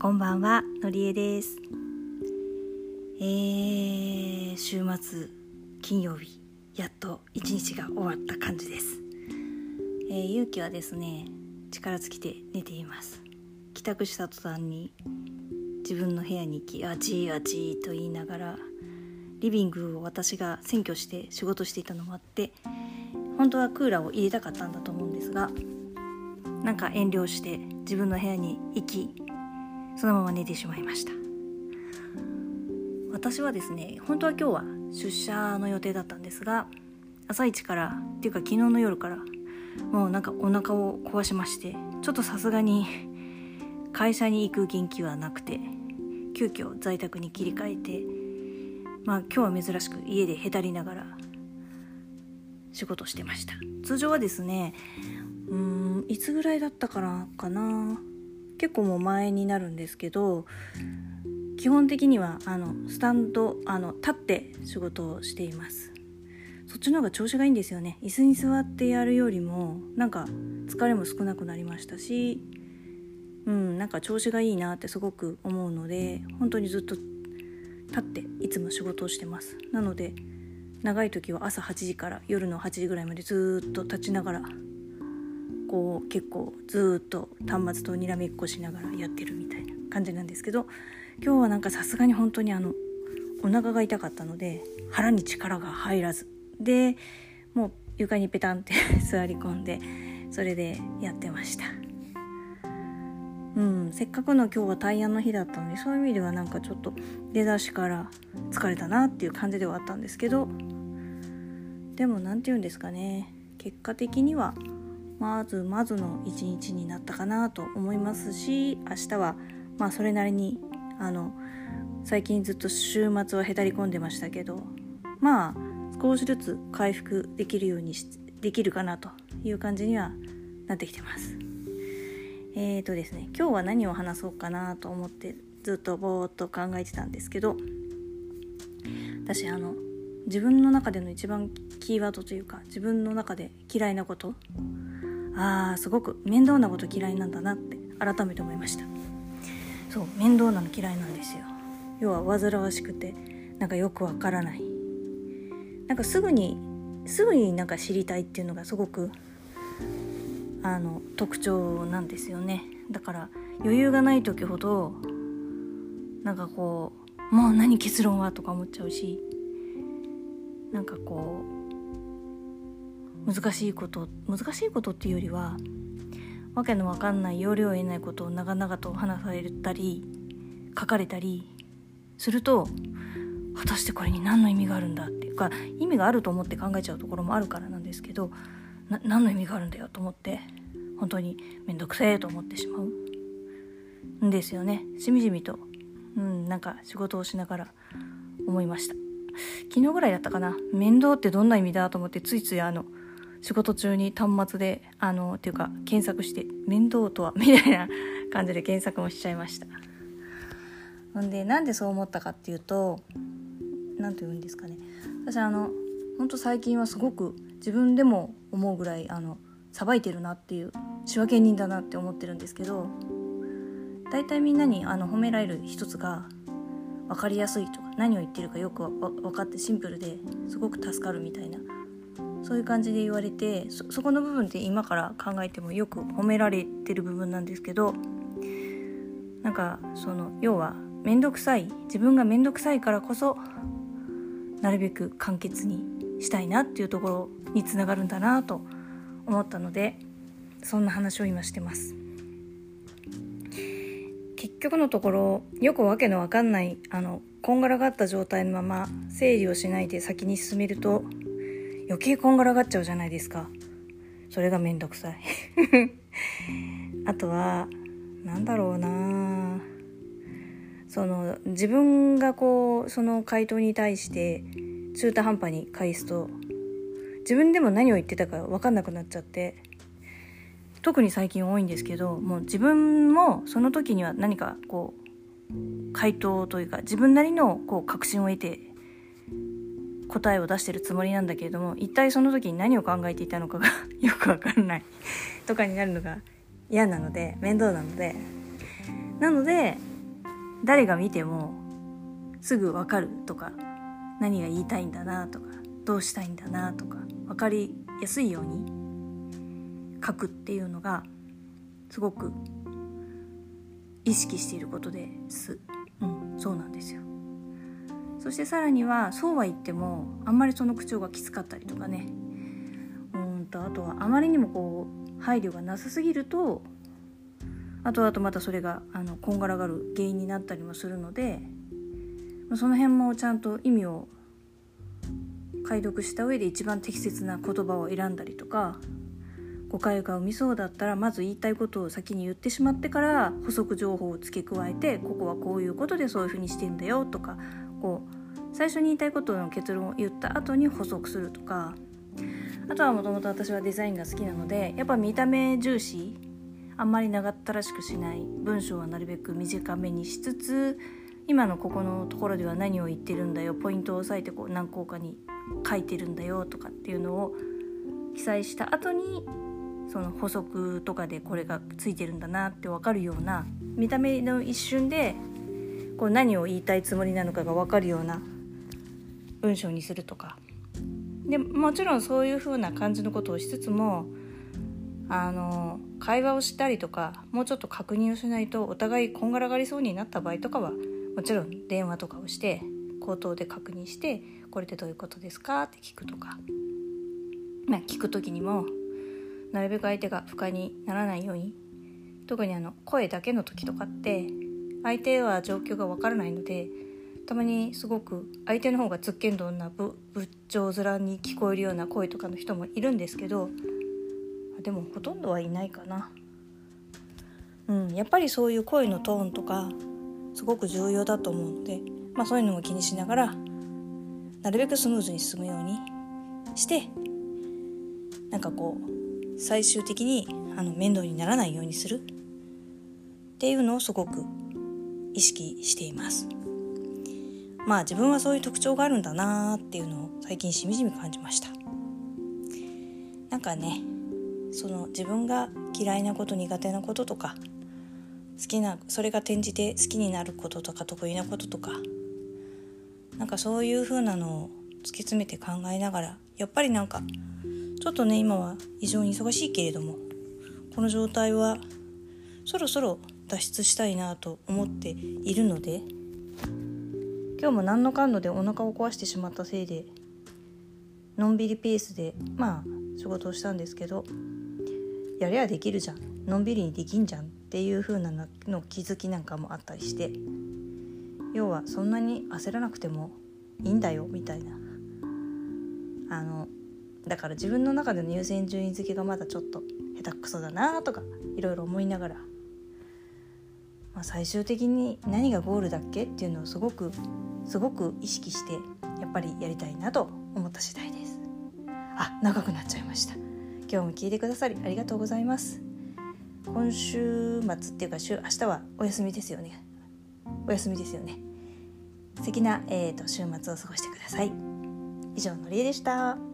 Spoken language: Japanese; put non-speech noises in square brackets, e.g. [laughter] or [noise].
こんばんはのりえです。えー、週末金曜日やっと一日が終わった感じです。えー、勇気はですね力尽きて寝ています。帰宅した途端に自分の部屋に行きあちあちと言いながらリビングを私が占拠して仕事していたのもあって本当はクーラーを入れたかったんだと思うんですがなんか遠慮して自分の部屋に行きそのまま寝てしまいました。私はですね本当は今日は出社の予定だったんですが朝一からっていうか昨日の夜からもうなんかお腹を壊しましてちょっとさすがに会社に行く元気はなくて急遽在宅に切り替えてまあ今日は珍しく家でへたりながら仕事してました。通常はですねうんいつぐらいだったからかな。結構もう前になるんですけど基本的にはあのスタンドあの立って仕事をしています。そっちの方が調子がいいんですよね。椅子に座ってやるよりもなんか疲れも少なくなりましたしうんなんか調子がいいなってすごく思うので本当にずっと立っていつも仕事をしてます。なので長い時は朝8時から夜の8時ぐらいまでずっと立ちながらこう結構ずっと端末とにらめっこしながらやってるみたいな感じなんですけど今日はなんかさすがに本当にあのお腹が痛かったので腹に力が入らず。でもう床にペタンって [laughs] 座り込んでそれでやってました。うんせっかくの今日は大安の日だったのでそういう意味ではなんかちょっと出だしから疲れたなっていう感じではあったんですけどでも何て言うんですかね。結果的にはまずまずの一日になったかなと思いますし明日はまあそれなりにあの最近ずっと週末はへたり込んでましたけどまあ少しずつ回復できるようにできるかなという感じにはなってきてます。えーとですね今日は何を話そうかなと思ってずっとぼーっと考えてたんですけど私あの自分の中での一番キーワードというか自分の中で嫌いなことあーすごく面倒なこと嫌いなんだなって改めて思いました。そう面倒なの嫌いなんですよ。要は煩わしくてなんかよくわからない。なんかすぐにすぐになんか知りたいっていうのがすごくあの特徴なんですよね。だから余裕がない時ほどなんかこうもう何結論はとか思っちゃうしなんかこう難しいこと難しいことっていうよりはわけのわかんない要領を得ないことを長々と話されたり書かれたりすると果たしてこれに何の意味があるんだっていうか意味があると思って考えちゃうところもあるからなんですけど何の意味があるんだよと思って本当に面倒くせえと思ってしまう。んですよね。しみじみと、うん、なんか仕事をしながら思いました。昨日ぐらいだったかな。面倒ってどんな意味だと思ってついついあの仕事中に端末であのっていうか検索して面倒とはみたいな感じで検索もしちゃいました。ほんでなんでそう思ったかっていうと何て言うんですかね。私あのほんと最近はすごく自分でも思うぐらいあのさばいてるなっていう仕分け人だなって思ってるんですけど大体みんなにあの褒められる一つが分かりやすいとか何を言ってるかよく分かってシンプルですごく助かるみたいなそういう感じで言われてそそこの部分って今から考えてもよく褒められてる部分なんですけどなんかその要は面倒くさい自分が面倒くさいからこそなるべく簡潔にしたいなっていうところにつながるんだなと思ったのでそんな話を今してます。結局のところよくわけのわかんないあのこんがらがった状態のまま整理をしないで先に進めると余計こんがらがっちゃうじゃないですか。それがめんどくさい。[laughs] あとはなんだろうな。その自分がこうその回答に対して中途半端に返すと自分でも何を言ってたか分かんなくなっちゃって特に最近多いんですけどもう自分もその時には何かこう回答というか自分なりのこう確信を得て答えを出してるつもりなんだけれども一体その時に何を考えていたのかが [laughs] よく分かんない。とかになるのが嫌なので面倒なので。なので誰が見てもすぐ分かるとか何が言いたいんだなとかどうしたいんだなとか分かりやすいように書くっていうのがすごく意識していることです。うんそうなんですよ。そしてさらにはそうは言ってもあんまりその口調がきつかったりとかね。うんとあとはあまりにもこう配慮がなさすぎるとあとあとまたそれがあのこんがらがる原因になったりもするのでその辺もちゃんと意味を解読した上で一番適切な言葉を選んだりとか誤解が生みそうだったらまず言いたいことを先に言ってしまってから補足情報を付け加えてここはこういうことでそういうふうにしてんだよとかこう最初に言いたいことの結論を言った後に補足するとか。あとはもともと私はデザインが好きなのでやっぱ見た目重視あんまり長ったらしくしない文章はなるべく短めにしつつ今のここのところでは何を言ってるんだよポイントを押さえてこう何項かに書いてるんだよとかっていうのを記載した後にその補足とかでこれがついてるんだなって分かるような見た目の一瞬でこう何を言いたいつもりなのかが分かるような文章にするとかでもちろんそういう風な感じのことをしつつもあの会話をしたりとかもうちょっと確認をしないとお互いこんがらがりそうになった場合とかはもちろん電話とかをして口頭で確認して「これってどういうことですか?」って聞くとか、まあ、聞く時にもなるべく相手が不快にならないように特にあの声だけの時とかって相手は状況がわからないのでたまにすごく相手の方がつっけんどんな仏頂面に聞こえるような声とかの人もいるんですけどでもほとんどはいないかな。うん、やっぱりそういう声のトーンとかすごく重要だと思うので、まあ、そういうのも気にしながらなるべくスムーズに進むようにしてなんかこう最終的にあの面倒にならないようにするっていうのをすごく意識していますまあ自分はそういう特徴があるんだなーっていうのを最近しみじみ感じました。なんかねその自分が嫌いなこと苦手なこととか好きなそれが転じて好きになることとか得意なこととかなんかそういう風なのを突き詰めて考えながらやっぱりなんかちょっとね今は非常に忙しいけれどもこの状態はそろそろ脱出したいなと思っているので今日も何のかんのでお腹を壊してしまったせいでのんびりペースでまあ仕事をしたんですけどやりゃできるじゃん。のんびりにできんじゃんっていう風なの気づきなんかもあったりして要はそんなに焦らなくてもいいんだよみたいな。あのだから自分の中での優先順位付けがまだちょっと下手くそだなとかいろいろ思いながら、まあ、最終的に何がゴールだっけっていうのをすごくすごく意識してやっぱりやりたいなと思った次第です。あ長くなっちゃいました。今日も聞いてくださりありがとうございます。今週末っていうか週明日はお休みですよね。お休みですよね。素敵な、えーと、と週末を過ごしてください。以上のりえでした。